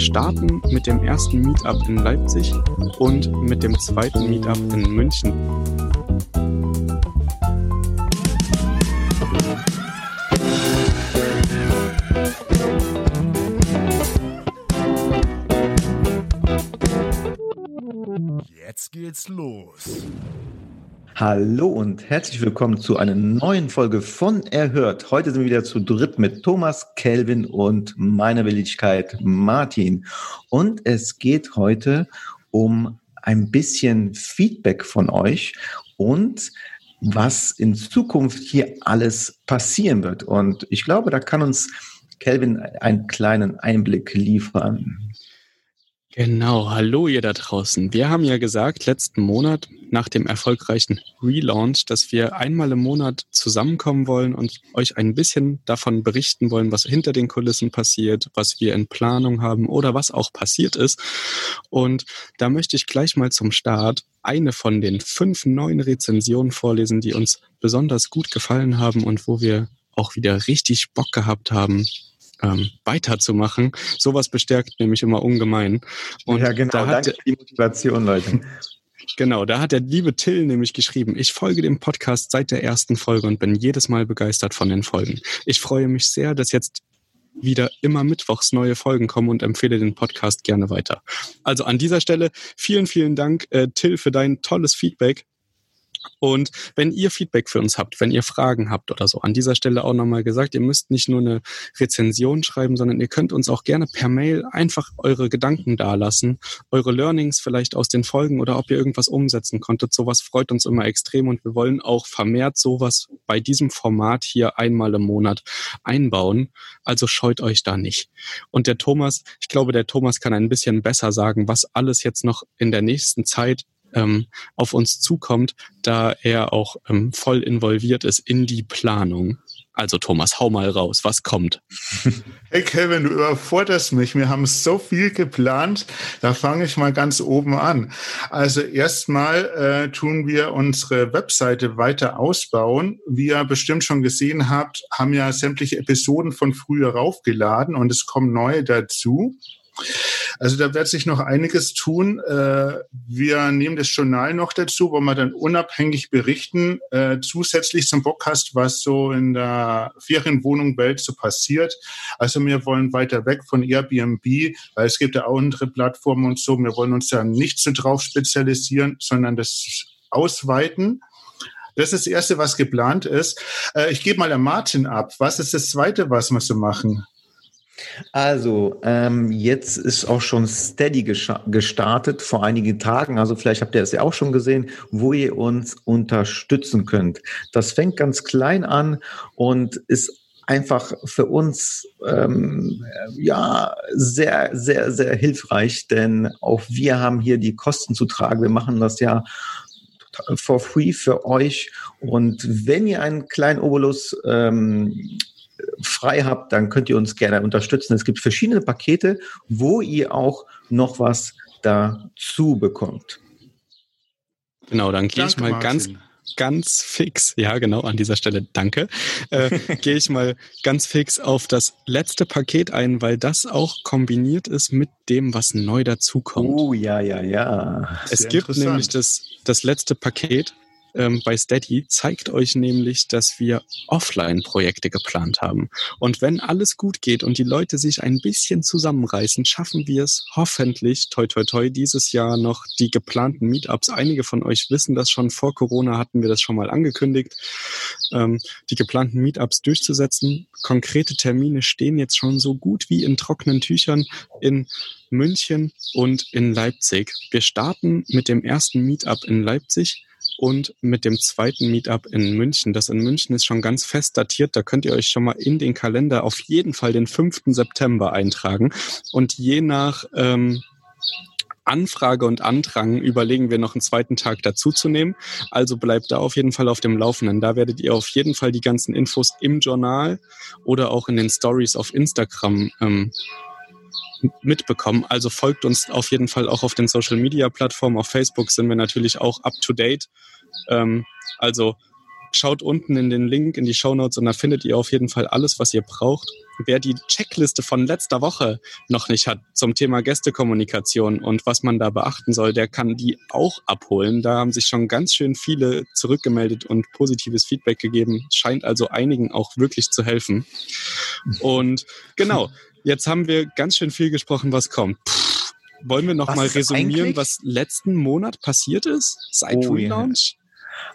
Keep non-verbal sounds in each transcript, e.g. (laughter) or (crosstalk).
Wir starten mit dem ersten Meetup in Leipzig und mit dem zweiten Meetup in München. Jetzt geht's los. Hallo und herzlich willkommen zu einer neuen Folge von Erhört. Heute sind wir wieder zu dritt mit Thomas, Kelvin und meiner Willigkeit Martin. Und es geht heute um ein bisschen Feedback von euch und was in Zukunft hier alles passieren wird. Und ich glaube, da kann uns Kelvin einen kleinen Einblick liefern. Genau, hallo ihr da draußen. Wir haben ja gesagt, letzten Monat nach dem erfolgreichen Relaunch, dass wir einmal im Monat zusammenkommen wollen und euch ein bisschen davon berichten wollen, was hinter den Kulissen passiert, was wir in Planung haben oder was auch passiert ist. Und da möchte ich gleich mal zum Start eine von den fünf neuen Rezensionen vorlesen, die uns besonders gut gefallen haben und wo wir auch wieder richtig Bock gehabt haben, ähm, weiterzumachen. Sowas bestärkt nämlich immer ungemein. Und ja, genau. Da hat, Danke für die Motivation, Leute. (laughs) Genau, da hat der liebe Till nämlich geschrieben, ich folge dem Podcast seit der ersten Folge und bin jedes Mal begeistert von den Folgen. Ich freue mich sehr, dass jetzt wieder immer mittwochs neue Folgen kommen und empfehle den Podcast gerne weiter. Also an dieser Stelle vielen, vielen Dank, äh, Till, für dein tolles Feedback. Und wenn ihr Feedback für uns habt, wenn ihr Fragen habt oder so, an dieser Stelle auch nochmal gesagt, ihr müsst nicht nur eine Rezension schreiben, sondern ihr könnt uns auch gerne per Mail einfach eure Gedanken dalassen, eure Learnings vielleicht aus den Folgen oder ob ihr irgendwas umsetzen konntet. Sowas freut uns immer extrem und wir wollen auch vermehrt sowas bei diesem Format hier einmal im Monat einbauen. Also scheut euch da nicht. Und der Thomas, ich glaube, der Thomas kann ein bisschen besser sagen, was alles jetzt noch in der nächsten Zeit ähm, auf uns zukommt, da er auch ähm, voll involviert ist in die Planung. Also Thomas, hau mal raus, was kommt? (laughs) Hey Kevin, du überforderst mich. Wir haben so viel geplant. Da fange ich mal ganz oben an. Also erstmal äh, tun wir unsere Webseite weiter ausbauen. Wie ihr bestimmt schon gesehen habt, haben ja sämtliche Episoden von früher raufgeladen und es kommen neue dazu. Also da wird sich noch einiges tun. Äh, wir nehmen das Journal noch dazu, wo wir dann unabhängig berichten, äh, zusätzlich zum Podcast, was so in der Ferienwohnung Welt so passiert. Also wir wollen weiter weg von Airbnb, weil es gibt ja auch andere Plattformen und so. Wir wollen uns da nicht so drauf spezialisieren, sondern das ausweiten. Das ist das Erste, was geplant ist. Äh, ich gebe mal an Martin ab. Was ist das Zweite, was wir so machen? Also, ähm, jetzt ist auch schon Steady gestartet vor einigen Tagen. Also vielleicht habt ihr es ja auch schon gesehen, wo ihr uns unterstützen könnt. Das fängt ganz klein an und ist einfach für uns ähm, ja sehr, sehr, sehr hilfreich, denn auch wir haben hier die Kosten zu tragen. Wir machen das ja for free für euch. Und wenn ihr einen kleinen Obolus ähm, frei habt, dann könnt ihr uns gerne unterstützen. Es gibt verschiedene Pakete, wo ihr auch noch was dazu bekommt. Genau, dann gehe ich mal Martin. ganz ganz fix, ja genau, an dieser Stelle danke, äh, (laughs) gehe ich mal ganz fix auf das letzte Paket ein, weil das auch kombiniert ist mit dem, was neu dazukommt. Oh ja, ja, ja. Es gibt nämlich das, das letzte Paket, ähm, bei Steady zeigt euch nämlich, dass wir Offline-Projekte geplant haben. Und wenn alles gut geht und die Leute sich ein bisschen zusammenreißen, schaffen wir es hoffentlich, toi toi toi, dieses Jahr noch die geplanten Meetups. Einige von euch wissen das schon, vor Corona hatten wir das schon mal angekündigt, ähm, die geplanten Meetups durchzusetzen. Konkrete Termine stehen jetzt schon so gut wie in trockenen Tüchern in München und in Leipzig. Wir starten mit dem ersten Meetup in Leipzig und mit dem zweiten Meetup in München. Das in München ist schon ganz fest datiert. Da könnt ihr euch schon mal in den Kalender auf jeden Fall den 5. September eintragen. Und je nach ähm, Anfrage und Andrang überlegen wir noch einen zweiten Tag dazuzunehmen. Also bleibt da auf jeden Fall auf dem Laufenden. Da werdet ihr auf jeden Fall die ganzen Infos im Journal oder auch in den Stories auf Instagram ähm, mitbekommen. Also folgt uns auf jeden Fall auch auf den Social Media Plattformen. Auf Facebook sind wir natürlich auch up to date. Ähm, also schaut unten in den Link in die Show Notes und da findet ihr auf jeden Fall alles, was ihr braucht. Wer die Checkliste von letzter Woche noch nicht hat zum Thema Gästekommunikation und was man da beachten soll, der kann die auch abholen. Da haben sich schon ganz schön viele zurückgemeldet und positives Feedback gegeben. Scheint also einigen auch wirklich zu helfen. Und genau, Jetzt haben wir ganz schön viel gesprochen, was kommt. Pff, wollen wir noch was mal resümieren, was letzten Monat passiert ist seit oh, Relaunch?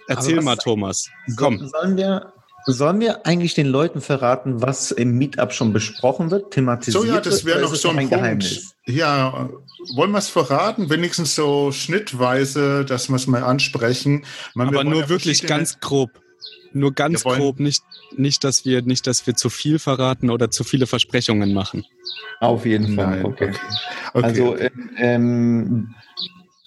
Ja. Erzähl mal, Thomas. Komm. Sollen wir, sollen wir eigentlich den Leuten verraten, was im Meetup schon besprochen wird, thematisiert So ja, das wäre noch so ein, ein Geheimnis. Ja, wollen wir es verraten? Wenigstens so schnittweise, dass wir es mal ansprechen. Man, Aber nur ja wirklich ganz grob. Nur ganz grob, nicht, nicht, dass wir, nicht, dass wir zu viel verraten oder zu viele Versprechungen machen. Auf jeden Fall. Nein, okay. okay. Also ähm,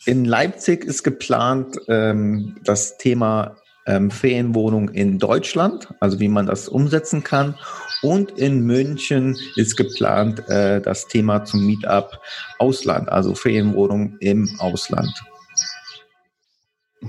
in Leipzig ist geplant ähm, das Thema ähm, Ferienwohnung in Deutschland, also wie man das umsetzen kann. Und in München ist geplant äh, das Thema zum Meetup Ausland, also Ferienwohnung im Ausland.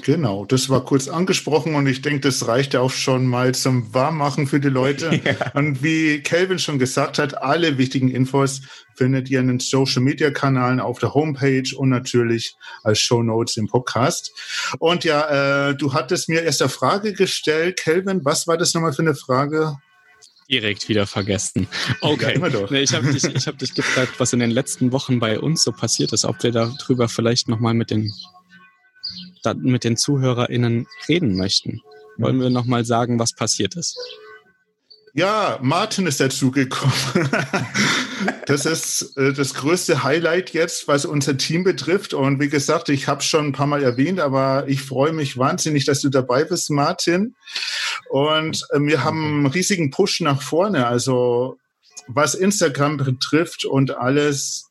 Genau, das war kurz angesprochen und ich denke, das reicht ja auch schon mal zum Warmmachen für die Leute. (laughs) Ja. Und wie Kelvin schon gesagt hat, alle wichtigen Infos findet ihr in den Social Media Kanalen auf der Homepage und natürlich als Show Notes im Podcast. Und ja, äh, du hattest mir erst eine Frage gestellt, Kelvin. Was war das nochmal für eine Frage? Direkt wieder vergessen. Okay. Ja, ich habe dich, hab dich gefragt, was in den letzten Wochen bei uns so passiert ist, ob wir darüber vielleicht nochmal mit den mit den ZuhörerInnen reden möchten. Wollen wir nochmal sagen, was passiert ist? Ja, Martin ist dazugekommen. (laughs) das ist äh, das größte Highlight jetzt, was unser Team betrifft. Und wie gesagt, ich habe es schon ein paar Mal erwähnt, aber ich freue mich wahnsinnig, dass du dabei bist, Martin. Und äh, wir haben einen riesigen Push nach vorne. Also was Instagram betrifft und alles,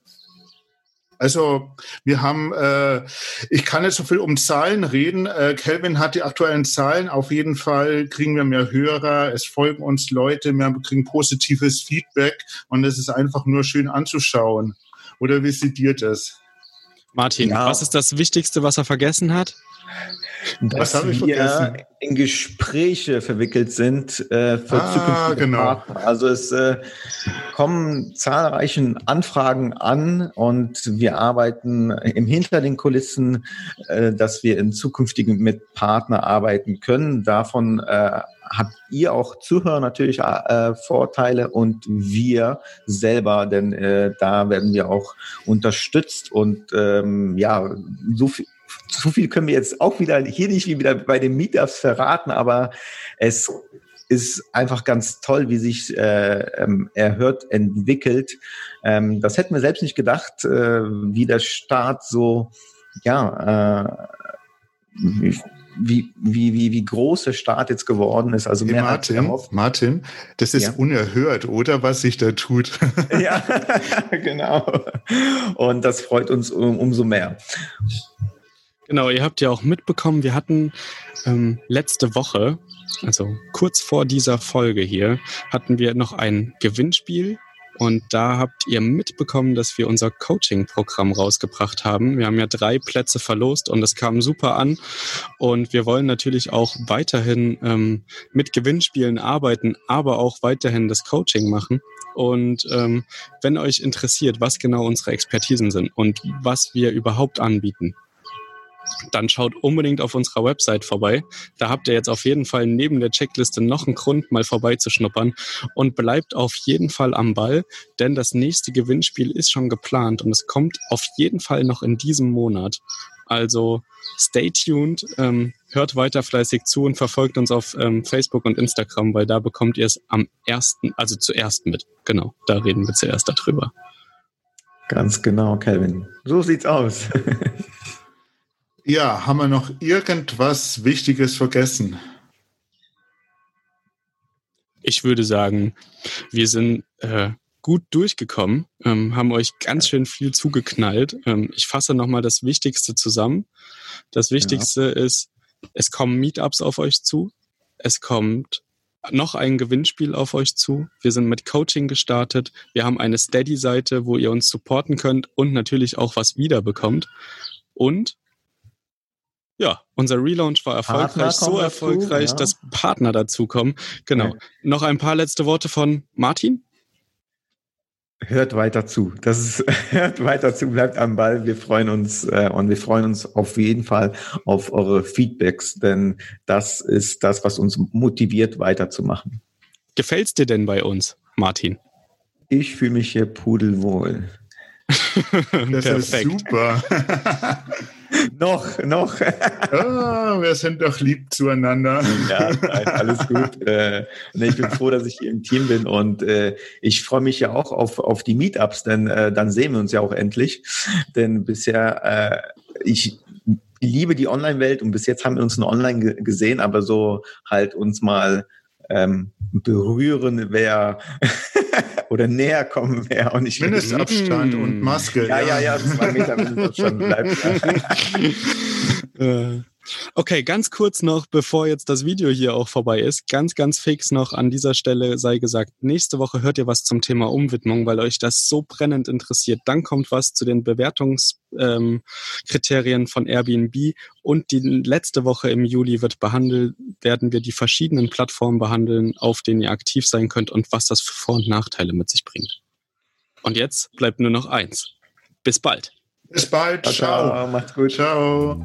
also wir haben, äh, ich kann jetzt so viel um Zahlen reden. Äh, Kelvin hat die aktuellen Zahlen. Auf jeden Fall kriegen wir mehr Hörer, es folgen uns Leute, wir kriegen positives Feedback und es ist einfach nur schön anzuschauen. Oder wie seht ihr das? Martin, ja. was ist das Wichtigste, was er vergessen hat? dass wir vergessen? in Gespräche verwickelt sind äh, für ah, zukünftige genau. Partner. Also es äh, kommen zahlreiche Anfragen an und wir arbeiten im hinter den Kulissen, äh, dass wir in zukünftigen mit Partner arbeiten können. Davon äh, habt ihr auch Zuhörer natürlich äh, Vorteile und wir selber, denn äh, da werden wir auch unterstützt und ähm, ja, so viel so viel können wir jetzt auch wieder hier nicht wie wieder bei den Meetups verraten, aber es ist einfach ganz toll, wie sich äh, ähm, erhört entwickelt. Ähm, das hätten wir selbst nicht gedacht, äh, wie der Start so, ja, äh, wie, wie, wie, wie groß der Start jetzt geworden ist. Also hey, mehr Martin, Martin, das ist ja. unerhört, oder was sich da tut? (laughs) ja, (laughs) genau. Und das freut uns um, umso mehr. Genau, ihr habt ja auch mitbekommen, wir hatten ähm, letzte Woche, also kurz vor dieser Folge hier, hatten wir noch ein Gewinnspiel und da habt ihr mitbekommen, dass wir unser Coaching-Programm rausgebracht haben. Wir haben ja drei Plätze verlost und es kam super an. Und wir wollen natürlich auch weiterhin ähm, mit Gewinnspielen arbeiten, aber auch weiterhin das Coaching machen. Und ähm, wenn euch interessiert, was genau unsere Expertisen sind und was wir überhaupt anbieten, dann schaut unbedingt auf unserer Website vorbei. Da habt ihr jetzt auf jeden Fall neben der Checkliste noch einen Grund, mal vorbeizuschnuppern und bleibt auf jeden Fall am Ball, denn das nächste Gewinnspiel ist schon geplant und es kommt auf jeden Fall noch in diesem Monat. Also stay tuned, ähm, hört weiter fleißig zu und verfolgt uns auf ähm, Facebook und Instagram, weil da bekommt ihr es am ersten, also zuerst mit. Genau, da reden wir zuerst darüber. Ganz genau, Calvin. So sieht's aus. (laughs) Ja, haben wir noch irgendwas Wichtiges vergessen? Ich würde sagen, wir sind äh, gut durchgekommen, ähm, haben euch ganz schön viel zugeknallt. Ähm, ich fasse nochmal das Wichtigste zusammen. Das Wichtigste ja. ist, es kommen Meetups auf euch zu. Es kommt noch ein Gewinnspiel auf euch zu. Wir sind mit Coaching gestartet. Wir haben eine Steady-Seite, wo ihr uns supporten könnt und natürlich auch was wiederbekommt. Und ja, unser Relaunch war erfolgreich, so erfolgreich, dazu, ja. dass Partner dazukommen. Genau. Ja. Noch ein paar letzte Worte von Martin. Hört weiter zu. Das ist, (laughs) hört weiter zu, bleibt am Ball. Wir freuen uns äh, und wir freuen uns auf jeden Fall auf eure Feedbacks, denn das ist das, was uns motiviert, weiterzumachen. Gefällt's dir denn bei uns, Martin? Ich fühle mich hier pudelwohl. (laughs) das ist super. (laughs) noch, noch. oh, wir sind doch lieb zueinander. ja, alles gut. Äh, ich bin froh, dass ich hier im Team bin und äh, ich freue mich ja auch auf, auf die Meetups, denn äh, dann sehen wir uns ja auch endlich. Denn bisher, äh, ich liebe die Online-Welt und bis jetzt haben wir uns nur online gesehen, aber so halt uns mal ähm, berühren wäre oder näher kommen wäre und ich Mindestabstand und Maske. Ja, ja, ja, zwei Meter Mindestabstand bleibt. (laughs) (laughs) Äh, okay, ganz kurz noch, bevor jetzt das Video hier auch vorbei ist, ganz, ganz fix noch an dieser Stelle sei gesagt, nächste Woche hört ihr was zum Thema Umwidmung, weil euch das so brennend interessiert. Dann kommt was zu den Bewertungskriterien ähm, von Airbnb und die letzte Woche im Juli wird behandelt, werden wir die verschiedenen Plattformen behandeln, auf denen ihr aktiv sein könnt und was das für Vor- und Nachteile mit sich bringt. Und jetzt bleibt nur noch eins. Bis bald. Bis bald. Ciao. Ciao. Macht's gut. Ciao.